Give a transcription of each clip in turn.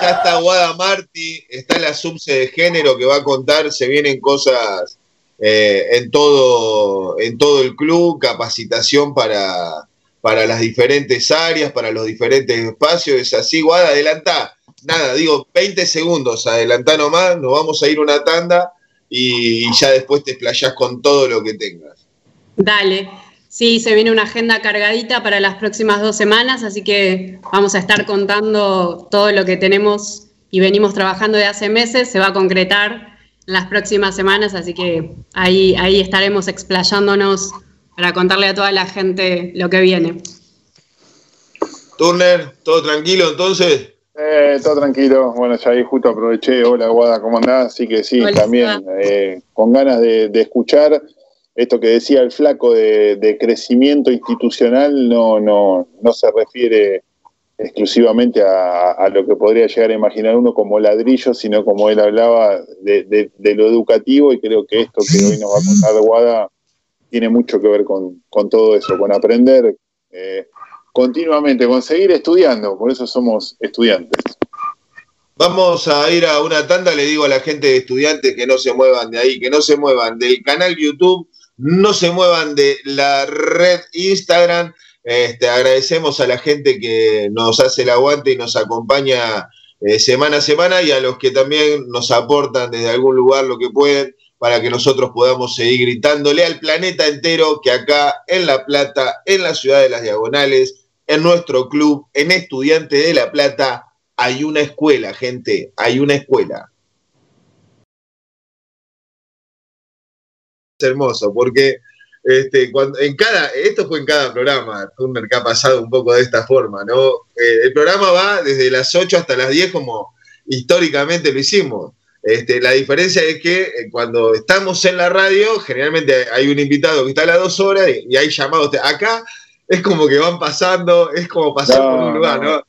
Ya está Guada Marti, está la subse de género que va a contar, se vienen cosas eh, en, todo, en todo el club, capacitación para, para las diferentes áreas, para los diferentes espacios. Es así, Guada, adelantá. Nada, digo, 20 segundos, adelantá nomás, nos vamos a ir una tanda y, ya después te explayás con todo lo que tengas. Dale. Sí, se viene una agenda cargadita para las próximas dos semanas, así que vamos a estar contando todo lo que tenemos y venimos trabajando de hace meses. Se va a concretar en las próximas semanas, así que ahí, ahí estaremos explayándonos para contarle a toda la gente lo que viene. Turner, ¿todo tranquilo entonces? Eh, todo tranquilo. Bueno, ya ahí justo aproveché. Hola, Guada, ¿cómo andás? Así que sí, también eh, con ganas de, escuchar esto que decía el flaco de, crecimiento institucional, no, no, no se refiere exclusivamente a, lo que podría llegar a imaginar uno como ladrillo, sino como él hablaba de, lo educativo y creo que esto que hoy nos va a contar Guada tiene mucho que ver con, todo eso, con aprender eh, continuamente, con seguir estudiando, por eso somos estudiantes. Vamos a ir a una tanda, le digo a la gente de estudiantes que no se muevan de ahí, que no se muevan del canal YouTube, no se muevan de la red Instagram. Este, agradecemos a la gente que nos hace el aguante y nos acompaña eh, semana a semana y a los que también nos aportan desde algún lugar lo que pueden para que nosotros podamos seguir gritándole al planeta entero que acá en La Plata, en la ciudad de las Diagonales, en nuestro club, en Estudiantes de La Plata, hay una escuela, gente, hay una escuela. Hermoso, porque este, cuando, en cada, esto fue en cada programa, Turner, que ha pasado un poco de esta forma, ¿no? Eh, el programa va desde las 8 hasta las 10 como históricamente lo hicimos. Este, la diferencia es que eh, cuando estamos en la radio, generalmente hay un invitado que está a las dos horas y, hay llamados. Acá es como que van pasando, es como pasar por un lugar, ¿no?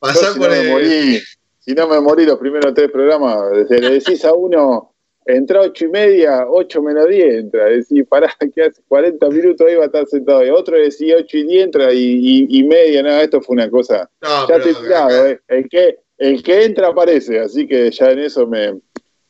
Pasar si por no morí, si no me morí los primeros tres programas, le decís a uno, entra ocho y media, ocho menos diez entra, decís, pará, que hace 40 minutos ahí va a estar sentado, y otro decía ocho y diez entra y, media, nada, esto fue una cosa. ya te claro, eh, el que el que entra aparece, así que ya en eso me,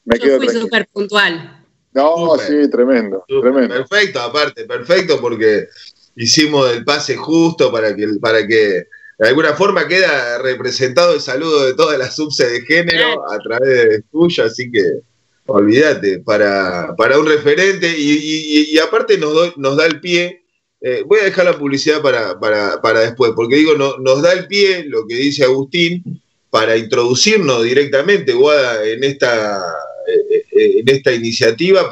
me Yo fui súper puntual. No, sí, tremendo, tremendo. Perfecto, aparte, perfecto, porque hicimos el pase justo para que, para que de alguna forma queda representado el saludo de todas las subse de género a través de tuyo, así que olvídate, para, para un referente y, aparte nos, nos da el pie. Eh, voy a dejar la publicidad para, para, para después, porque digo, no, nos da el pie lo que dice Agustín para introducirnos directamente, Guada, en esta eh, eh, en esta iniciativa.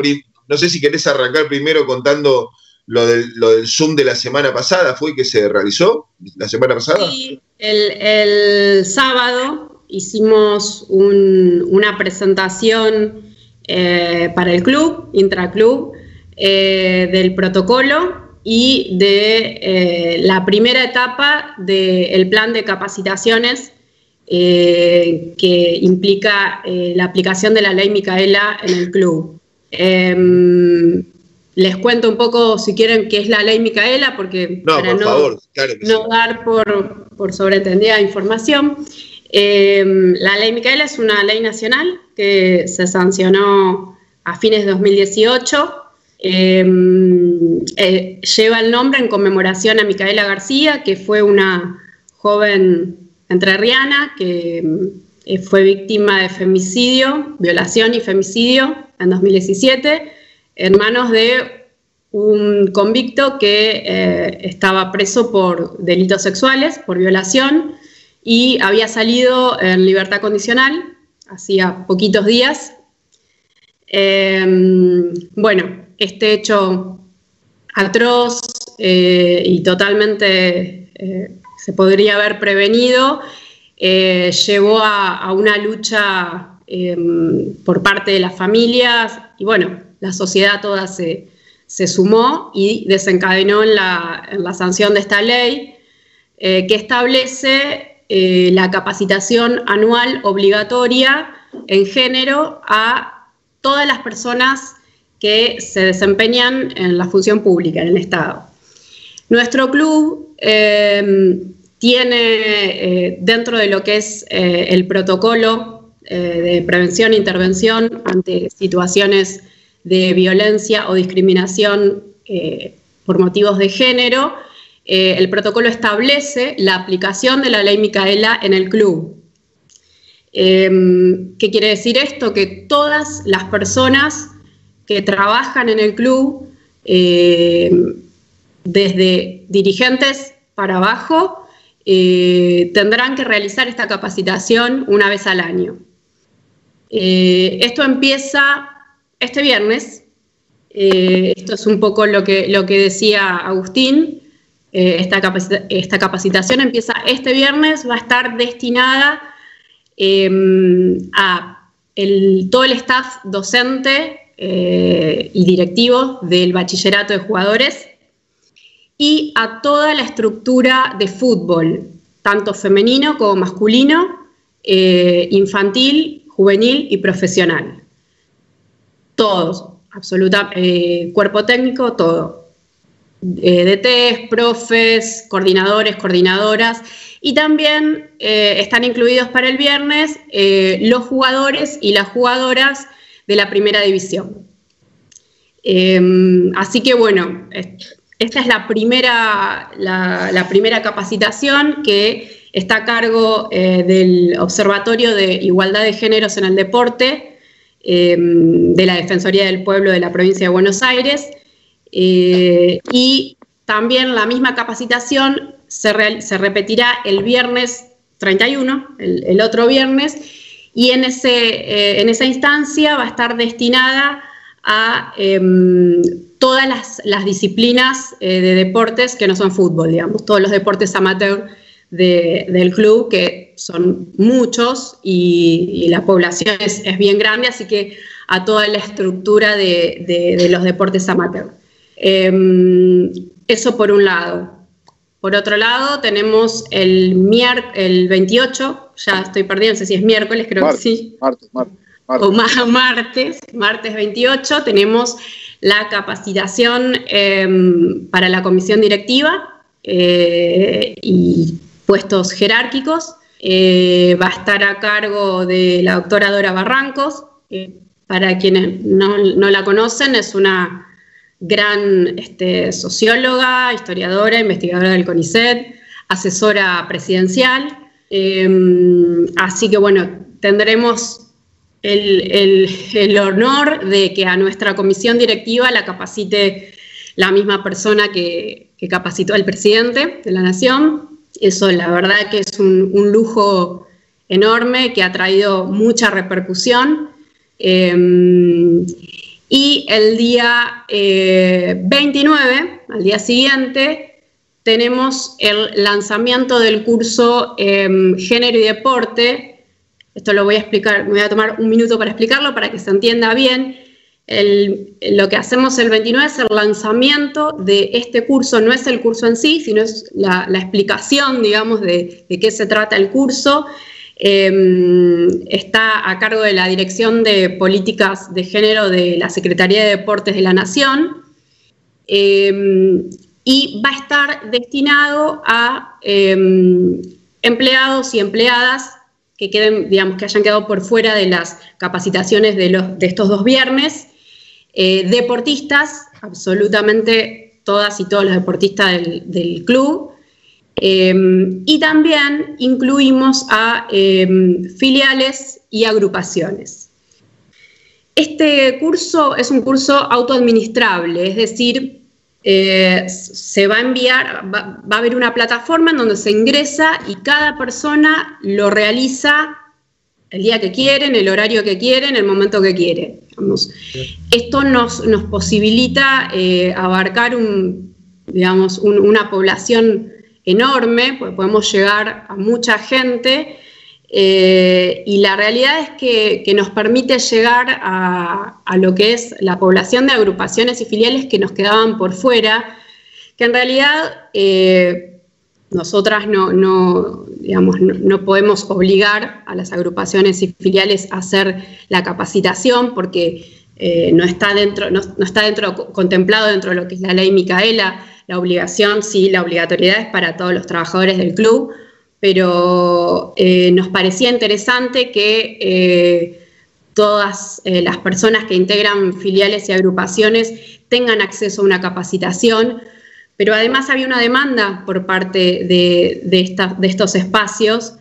No sé si querés arrancar primero contando lo del, lo del Zoom de la semana pasada, ¿fue que se realizó la semana pasada? Sí, el, sábado hicimos una presentación eh, para el club, intraclub, del protocolo y de la primera etapa del plan de capacitaciones eh, que implica eh, la aplicación de la ley Micaela en el club. Em, les cuento un poco, si quieren, qué es la ley Micaela, porque para no, no dar por, por, sobreentendida información. Em, la ley Micaela es una ley nacional que se sancionó a fines de 2018. Em, eh, lleva el nombre en conmemoración a Micaela García, que fue una joven entrerriana que eh, fue víctima de femicidio, violación y femicidio en 2017, en manos de un convicto que eh, estaba preso por delitos sexuales, por violación, y había salido en libertad condicional hacía poquitos días. Em, bueno, este hecho atroz eh, y totalmente se podría haber prevenido, eh, llevó a, una lucha em, por parte de las familias y bueno, la sociedad toda se, sumó y desencadenó en la, sanción de esta ley eh, que establece eh, la capacitación anual obligatoria en género a todas las personas que se desempeñan en la función pública en el Estado. Nuestro club em, tiene dentro de lo que es el protocolo de prevención e intervención ante situaciones de violencia o discriminación por motivos de género, el protocolo establece la aplicación de la ley Micaela en el club. Em, ¿Qué quiere decir esto? Que todas las personas que trabajan en el club, em, desde dirigentes para abajo, eh, tendrán que realizar esta capacitación una vez al año. Eh, esto empieza este viernes. Eh, esto es un poco lo que, lo que decía Agustín. Esta, esta capacitación empieza este viernes, va a estar destinada Em, a todo el staff docente eh, y directivo del bachillerato de jugadores y a toda la estructura de fútbol, tanto femenino como masculino, eh, infantil, juvenil y profesional. Todos, absoluta, eh, cuerpo técnico, todo. DTs, profes, coordinadores, coordinadoras y también eh, están incluidos para el viernes eh, los jugadores y las jugadoras de la primera división. Em, así que bueno, esta es la primera, la, primera capacitación que está a cargo eh, del Observatorio de Igualdad de Géneros en el Deporte em, de la Defensoría del Pueblo de la provincia de Buenos Aires. Y también la misma capacitación se, repetirá el viernes 31, el, otro viernes, y en, ese, eh, en, esa instancia va a estar destinada a em, todas las, disciplinas eh, de deportes que no son fútbol, digamos, todos los deportes amateur del club, que son muchos y, la población es, bien grande, así que a toda la estructura de, los deportes amateur. Em, eso por un lado. Por otro lado, tenemos el, el 28, ya estoy perdida, no sé si es miércoles, creo que sí. Martes, martes, O más martes, martes 28, tenemos la capacitación em, para la comisión directiva eh, y puestos jerárquicos. Eh, va a estar a cargo de la doctora Dora Barrancos. para quienes no, no la conocen, es una gran este, socióloga, historiadora, investigadora del CONICET, asesora presidencial. Em, así que bueno, tendremos el, honor de que a nuestra comisión directiva la capacite la misma persona que, capacitó al presidente de la Nación. Eso la verdad que es un, lujo enorme que ha traído mucha repercusión. Em, y el día 29, eh, al día siguiente, tenemos el lanzamiento del curso em, Género y Deporte. Esto lo voy a explicar, me voy a tomar un minuto para explicarlo para que se entienda bien. lo que hacemos el 29 es el lanzamiento de este curso, no es el curso en sí, sino es la, explicación, digamos, de, de, qué se trata el curso. Em, está a cargo de la Dirección de Políticas de Género de la Secretaría de Deportes de la Nación. Em, y va a estar destinado a em, empleados y empleadas que queden, digamos, que hayan quedado por fuera de las capacitaciones de, los, de estos dos viernes, eh, deportistas, absolutamente todas y todos los deportistas del club, Em, y también incluimos a em, filiales y agrupaciones. Este curso es un curso autoadministrable, es decir, eh, se va a enviar, va, a haber una plataforma en donde se ingresa y cada persona lo realiza el día que quiere, en el horario que quiere, en el momento que quiere. Esto nos, posibilita eh, abarcar digamos, una población enorme, porque podemos llegar a mucha gente. Eh, y la realidad es que, nos permite llegar a, lo que es la población de agrupaciones y filiales que nos quedaban por fuera, que en realidad eh, nosotras no, digamos, no, podemos obligar a las agrupaciones y filiales a hacer la capacitación porque eh, no, está dentro, no, está dentro, contemplado dentro de lo que es la ley Micaela la obligación, sí, la obligatoriedad es para todos los trabajadores del club, pero eh, nos parecía interesante que eh, todas eh, las personas que integran filiales y agrupaciones tengan acceso a una capacitación, pero además había una demanda por parte de, de estos espacios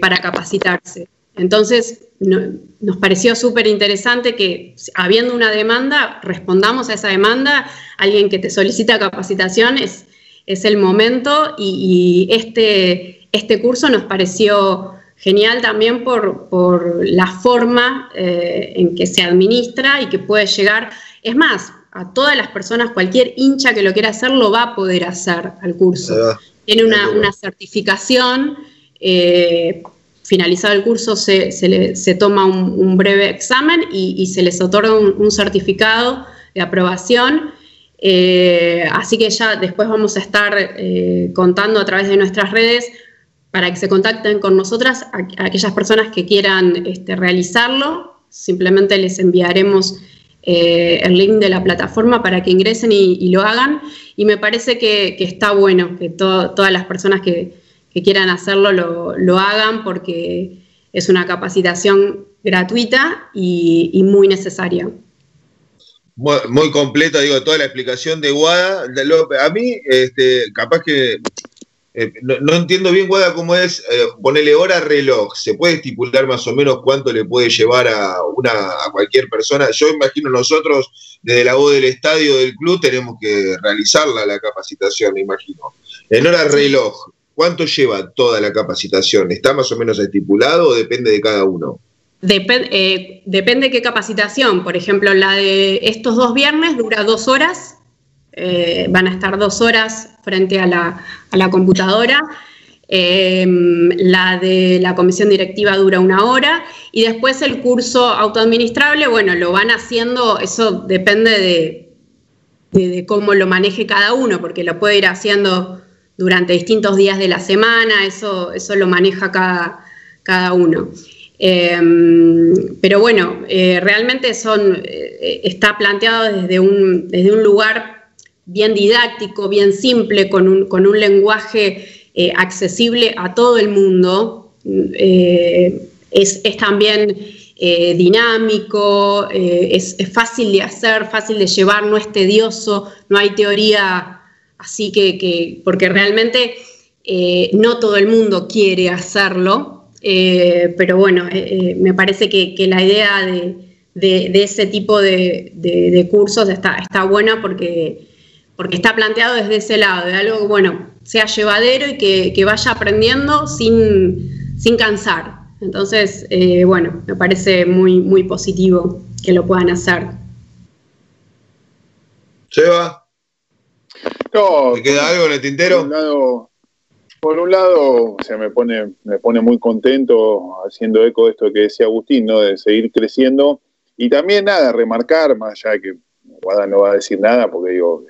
para capacitarse. Entonces, nos pareció súper interesante que, habiendo una demanda, respondamos a esa demanda. Alguien que te solicita capacitación es, es el momento y, este, este curso nos pareció genial también por, la forma eh, en que se administra y que puede llegar. Es más, a todas las personas, cualquier hincha que lo quiera hacer, lo va a poder hacer al curso. Tiene una, una certificación. Eh, finalizado el curso se, se, toma un, breve examen y, se les otorga un, certificado de aprobación. Eh, así que ya después vamos a estar eh, contando a través de nuestras redes para que se contacten con nosotras aquellas personas que quieran este, realizarlo. Simplemente les enviaremos eh, el link de la plataforma para que ingresen y, lo hagan. Y me parece que, está bueno que todas las personas que, que quieran hacerlo lo, hagan porque es una capacitación gratuita y, muy necesaria. Muy, completa, digo, toda la explicación de Guada. A mí, este, capaz que eh, no, entiendo bien, Guada, cómo es eh, ponerle hora reloj. ¿Se puede estipular más o menos cuánto le puede llevar a, una, a cualquier persona? Yo imagino nosotros, desde la voz del estadio del club, tenemos que realizarla la capacitación, me imagino. En hora reloj, ¿Cuánto lleva toda la capacitación? ¿Está más o menos estipulado o depende de cada uno? Eh, depende de qué capacitación. Por ejemplo, la de estos dos viernes dura dos horas. Eh, van a estar dos horas frente a la, computadora. Em, la de la comisión directiva dura una hora y después el curso autoadministrable, bueno, lo van haciendo, eso depende de cómo lo maneje cada uno, porque lo puede ir haciendo durante distintos días de la semana, eso, eso lo maneja cada, cada uno. Em, pero bueno, eh, realmente son, eh, está planteado desde un, desde un lugar bien didáctico, bien simple, con un, con un lenguaje eh, accesible a todo el mundo. Es, es, también dinámico, es, es fácil de hacer, fácil de llevar, no es tedioso, no hay teoría Así que, porque realmente eh, no todo el mundo quiere hacerlo, eh, pero bueno, eh, me parece que, la idea de, ese tipo de, cursos está, está buena porque, porque está planteado desde ese lado, de algo que, bueno, sea llevadero y que, vaya aprendiendo sin, sin cansar. Entonces, bueno, me parece muy, muy positivo que lo puedan hacer. Seba. No, queda algo en el tintero? Por un lado, o sea, me pone, me pone muy contento haciendo eco de esto que decía Agustín, ¿no? De seguir creciendo. Y también nada, remarcar, más allá de que Guada no va a decir nada, porque digo,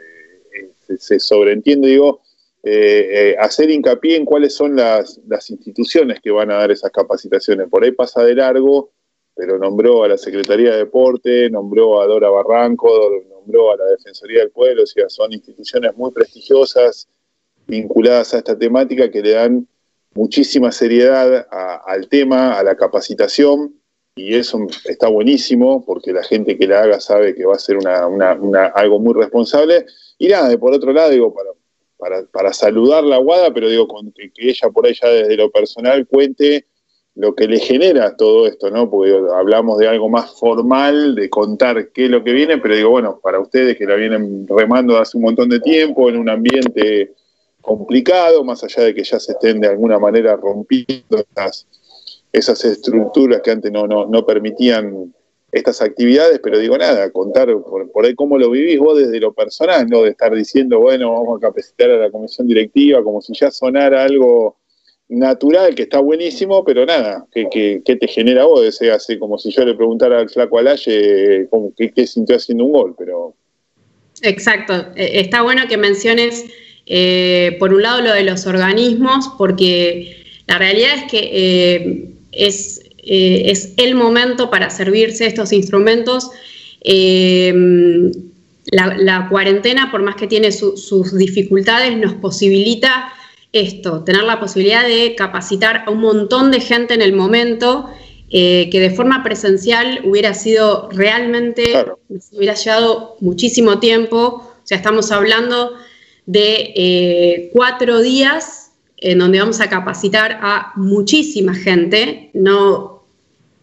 eh, se, sobreentiende, digo, eh, eh, hacer hincapié en cuáles son las, las instituciones que van a dar esas capacitaciones. Por ahí pasa de largo, pero nombró a la Secretaría de Deporte, nombró a Dora Barranco, a la Defensoría del Pueblo, o sea, son instituciones muy prestigiosas vinculadas a esta temática que le dan muchísima seriedad al tema, a la capacitación, y eso está buenísimo porque la gente que la haga sabe que va a ser algo muy responsable. Y nada, por otro lado, digo, para, para, saludar la Guada, pero digo, que, que ella por ella desde lo personal cuente lo que le genera todo esto, ¿no? Porque hablamos de algo más formal, de contar qué es lo que viene, pero digo, bueno, para ustedes que la vienen remando hace un montón de tiempo, en un ambiente complicado, más allá de que ya se estén de alguna manera rompiendo esas estructuras que antes no, no, permitían estas actividades, pero digo nada, contar por, por, ahí cómo lo vivís vos desde lo personal, ¿no? De estar diciendo, bueno, vamos a capacitar a la comisión directiva, como si ya sonara algo natural, que está buenísimo, pero nada, ¿qué, te genera vos? Ese hace como si yo le preguntara al flaco Alaye qué, qué sintió haciendo un gol, pero... Exacto, e, está bueno que menciones eh, por un lado lo de los organismos, porque la realidad es que eh, es, eh, es, el momento para servirse estos instrumentos la, cuarentena, por más que tiene sus dificultades, nos posibilita esto, tener la posibilidad de capacitar a un montón de gente en el momento eh, que de forma presencial hubiera sido realmente, hubiera llevado muchísimo tiempo, o sea, estamos hablando de eh, cuatro días en donde vamos a capacitar a muchísima gente, no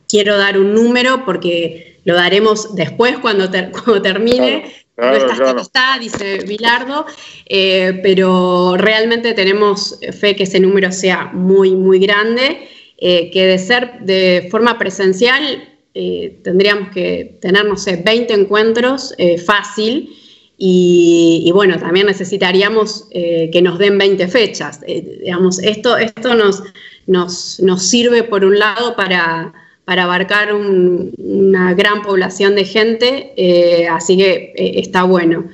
quiero dar un número porque lo daremos después cuando, termine, no está, está, dice Bilardo, eh, pero realmente tenemos fe que ese número sea muy, muy grande, eh, que de ser de forma presencial eh, tendríamos que tener, no sé, 20 encuentros fácil. Y, bueno, también necesitaríamos que nos den 20 fechas. digamos, esto, esto nos, nos, nos sirve por un lado para, para abarcar una gran población de gente, eh, así que eh, está bueno.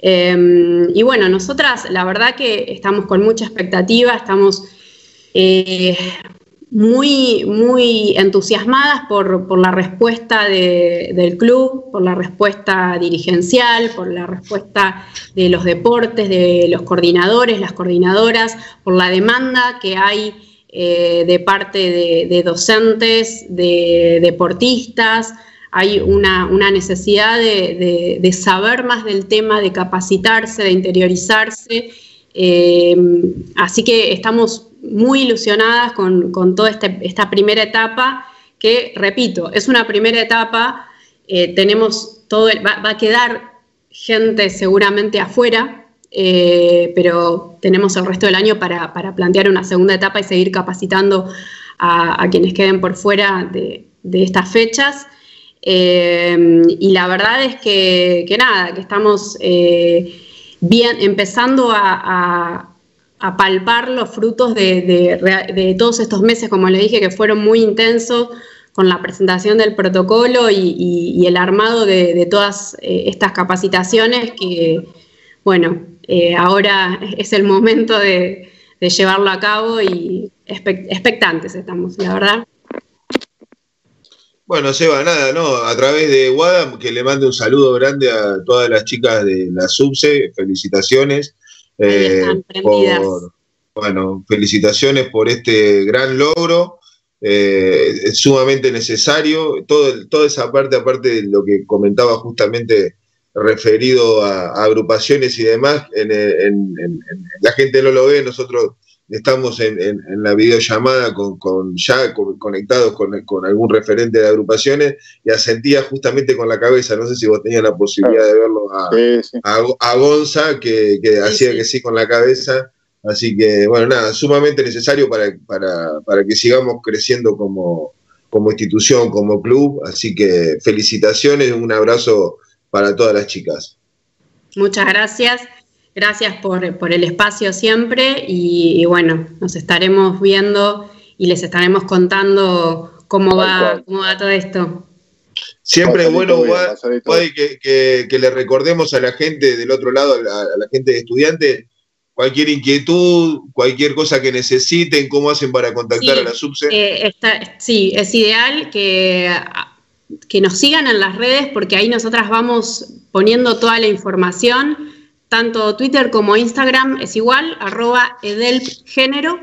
Em, y bueno, nosotras la verdad que estamos con mucha expectativa, estamos eh, muy, muy entusiasmadas por, la respuesta del club, por la respuesta dirigencial, por la respuesta de los deportes, de los coordinadores, las coordinadoras, por la demanda que hay eh, de parte de, docentes, de deportistas, hay una, necesidad de, saber más del tema, de capacitarse, de interiorizarse. Eh, así que estamos muy ilusionadas con, toda este, esta primera etapa, que, repito, es una primera etapa, eh, tenemos todo, va a quedar gente seguramente afuera, pero tenemos el resto del año para, plantear una segunda etapa y seguir capacitando a, quienes queden por fuera de, estas fechas. Eh, y la verdad es que, nada, que estamos eh, bien empezando a, palpar los frutos de, todos estos meses, como les dije, que fueron muy intensos con la presentación del protocolo y el armado de, todas estas capacitaciones que, bueno, eh, ahora es el momento de, llevarlo a cabo y expectantes estamos, la verdad. Bueno, Seba, nada, ¿no? A través de WADA, que le mande un saludo grande a todas las chicas de la SUBSE, felicitaciones. Eh, bueno, felicitaciones por este gran logro. Eh, es sumamente necesario. Todo, toda esa parte, aparte de lo que comentaba justamente referido a, agrupaciones y demás, en, la gente no lo ve, nosotros estamos en, la videollamada con, ya conectados con, algún referente de agrupaciones y asentía justamente con la cabeza, no sé si vos tenías la posibilidad de verlo a, Gonza, que, hacía que sí con la cabeza, así que bueno, nada, sumamente necesario para, para, que sigamos creciendo como, como institución, como club, así que felicitaciones, un abrazo para todas las chicas. Muchas gracias. Gracias por, el espacio siempre y, bueno, nos estaremos viendo y les estaremos contando cómo va, cómo va todo esto. Siempre es bueno, que, le recordemos a la gente del otro lado, a la, gente de estudiantes, cualquier inquietud, cualquier cosa que necesiten, cómo hacen para contactar a la subse. Eh, sí, es ideal que que nos sigan en las redes porque ahí nosotras vamos poniendo toda la información, tanto Twitter como Instagram es igual, arroba edelgénero,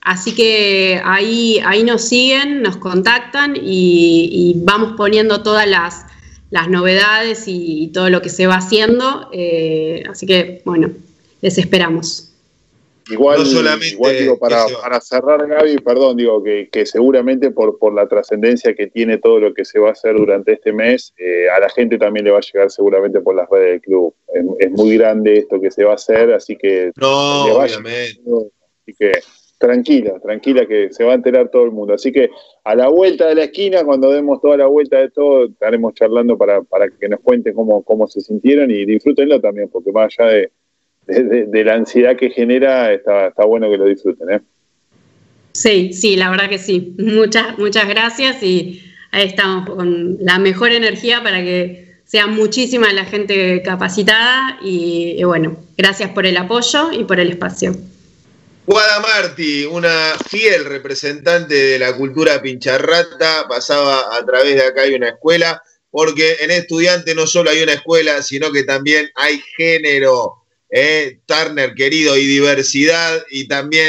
así que ahí, ahí nos siguen, nos contactan y, vamos poniendo todas las, novedades y, todo lo que se va haciendo, eh, así que bueno, les esperamos. Igual, digo, para, cerrar, Gaby, perdón, digo que, seguramente por, por la trascendencia que tiene todo lo que se va a hacer durante este mes, eh, a la gente también le va a llegar seguramente por las redes del club. Es, muy grande esto que se va a hacer, así que... No, obviamente. así que tranquila, tranquila que se va a enterar todo el mundo. Así que a la vuelta de la esquina, cuando demos toda la vuelta de todo, estaremos charlando para, para que nos cuenten cómo, cómo se sintieron y disfrútenlo también, porque más allá de de, la ansiedad que genera, está, está bueno que lo disfruten. ¿eh? Sí, sí, la verdad que sí. Muchas, muchas gracias y ahí estamos con la mejor energía para que sea muchísima la gente capacitada y, bueno, gracias por el apoyo y por el espacio. Guada Marti, una fiel representante de la cultura pincharrata, pasaba a través de acá hay una escuela. porque en estudiante no solo hay una escuela, sino que también hay género, eh, Turner querido, y diversidad, y también